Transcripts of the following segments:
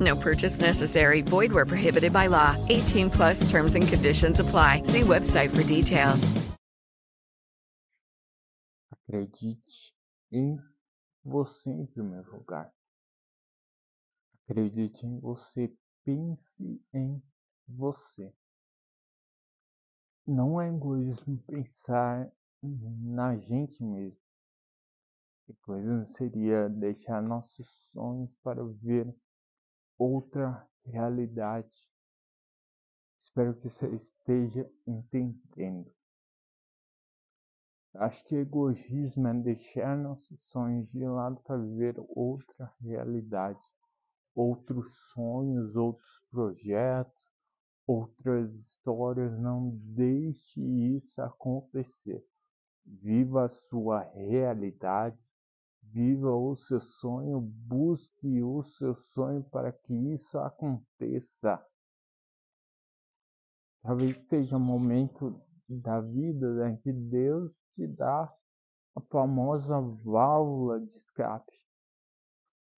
No purchase necessary. Void where prohibited by law. 18 plus terms and conditions apply. See website for details. Acredite em você em primeiro lugar. Acredite em você. Pense em você. Não é egoísmo pensar na gente mesmo. Egoísmo seria deixar nossos sonhos para ver outra realidade. Espero que você esteja entendendo. Acho que egoísmo é deixar nossos sonhos de lado para viver outra realidade, outros sonhos, outros projetos, outras histórias. Não deixe isso acontecer. Viva a sua realidade, viva o seu sonho, busque o seu sonho para que isso aconteça. Talvez esteja um momento da vida né, que Deus te dá a famosa válvula de escape.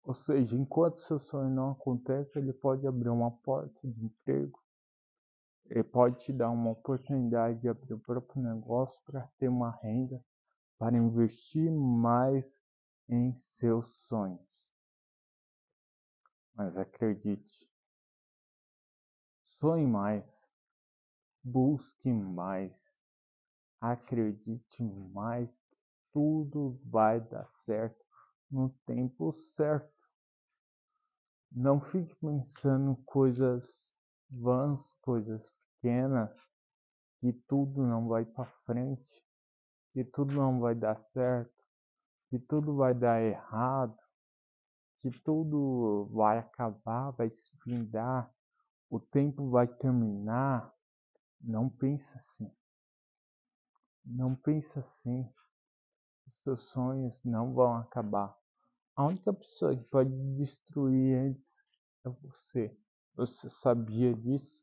Ou seja, enquanto seu sonho não acontece, ele pode abrir uma porta de emprego, ele pode te dar uma oportunidade de abrir o próprio negócio para ter uma renda, para investir mais em seus sonhos. Mas acredite, sonhe mais, busque mais, acredite mais, tudo vai dar certo no tempo certo. Não fique pensando coisas vãs, coisas pequenas, que tudo não vai para frente, que tudo não vai dar certo, que tudo vai dar errado, que tudo vai acabar, vai se findar, o tempo vai terminar. Não pense assim. Não pense assim. Os seus sonhos não vão acabar. A única pessoa que pode destruir eles é você. Você sabia disso?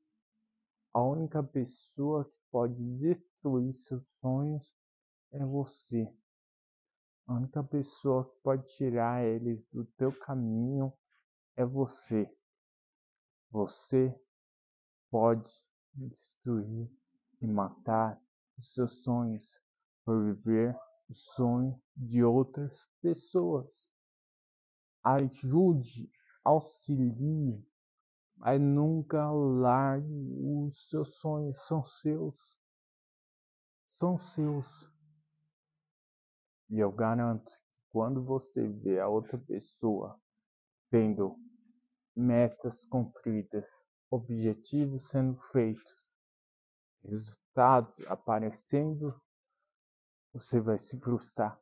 A única pessoa que pode destruir seus sonhos é você. A única pessoa que pode tirar eles do teu caminho é você. Você pode destruir e matar os seus sonhos por viver o sonho de outras pessoas. Ajude, auxilie, mas nunca largue os seus sonhos, são seus. São seus. E eu garanto que quando você vê a outra pessoa tendo metas cumpridas, objetivos sendo feitos, resultados aparecendo, você vai se frustrar,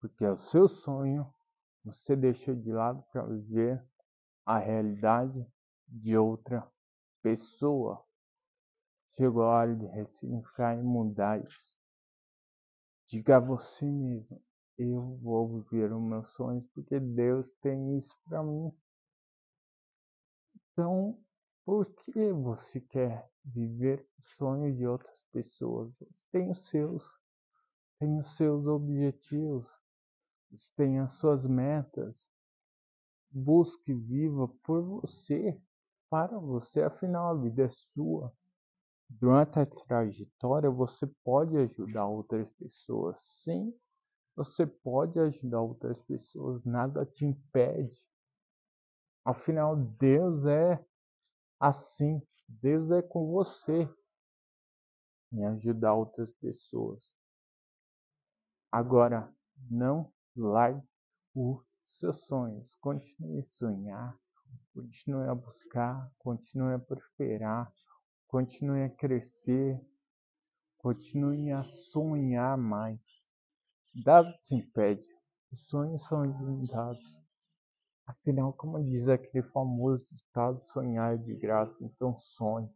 porque é o seu sonho, você deixou de lado para viver a realidade de outra pessoa. Chegou a hora de ressignificar e mudar isso. Diga a você mesmo: eu vou viver os meus sonhos porque Deus tem isso para mim. Então, por que você quer viver o sonho de outras pessoas? Você tem os seus, tem os seus objetivos, você tem as suas metas. Busque viva por você, para você, afinal a vida é sua. Durante a trajetória você pode ajudar outras pessoas, sim, você pode ajudar outras pessoas, nada te impede. Afinal, Deus é assim, Deus é com você. em ajudar outras pessoas. Agora, não largue os seus sonhos. Continue a sonhar, continue a buscar, continue a prosperar, continue a crescer, continue a sonhar mais. Nada te impede. Os sonhos são ilimitados. Afinal, como diz aquele famoso ditado, sonhar é de graça, então sonhe.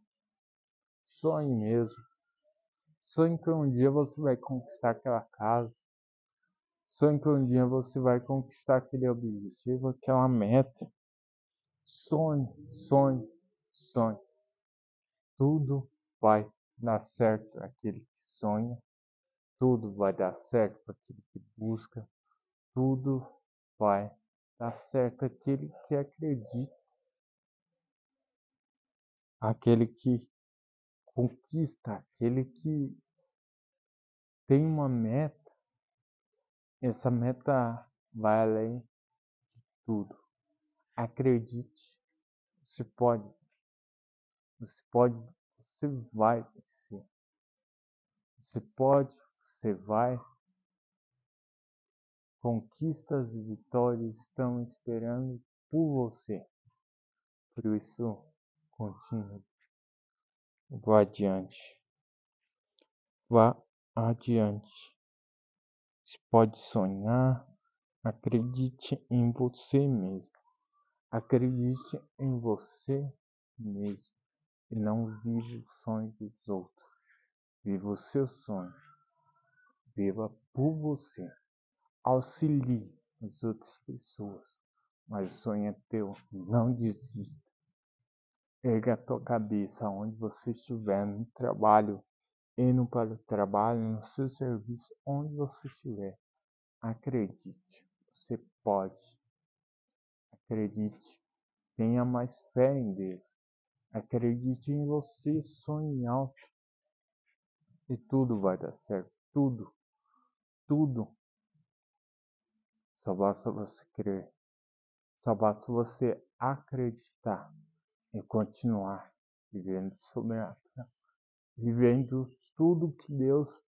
Sonhe mesmo. Sonhe que um dia você vai conquistar aquela casa. Sonhe que um dia você vai conquistar aquele objetivo, aquela meta. Sonhe, sonhe, sonhe. Tudo vai dar certo aquele que sonha. Tudo vai dar certo para aquele que busca. Tudo vai dar certo aquele que acredita. Aquele que conquista, aquele que tem uma meta, essa meta vai além de tudo. Acredite, você pode, você pode, você vai vencer. Você pode, você vai. Conquistas e vitórias estão esperando por você. Por isso, continue. Vá adiante. Vá adiante. Você pode sonhar. Acredite em você mesmo. Acredite em você mesmo. E não viva o sonho dos outros. Viva o seu sonho. Viva por você. Auxilie as outras pessoas. Mas o sonho é teu. Não desista. Erga a tua cabeça onde você estiver, no trabalho, indo para o trabalho, no seu serviço, onde você estiver. Acredite, você pode. Acredite, tenha mais fé em Deus. Acredite em você, sonhe alto. E tudo vai dar certo. Tudo. Tudo. Só basta você crer. Só basta você acreditar e continuar vivendo sobrenatural, vivendo tudo que Deus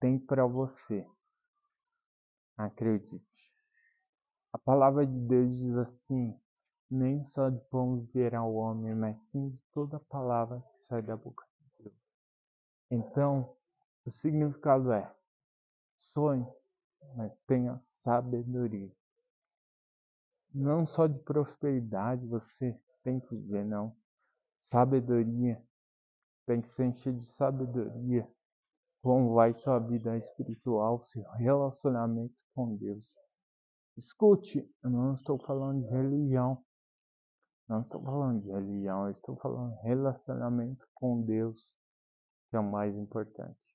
tem para você. Acredite. A palavra de Deus diz assim: nem só de pão viverá o homem, mas sim de toda palavra que sai da boca de Deus. Então, o significado é: sonhe, mas tenha sabedoria. Não só de prosperidade você tem que ver, não. Sabedoria. Tem que se encher de sabedoria. Como vai sua vida espiritual, seu relacionamento com Deus. Escute, eu não estou falando de religião. Não estou falando de religião, eu estou falando de relacionamento com Deus, que é o mais importante.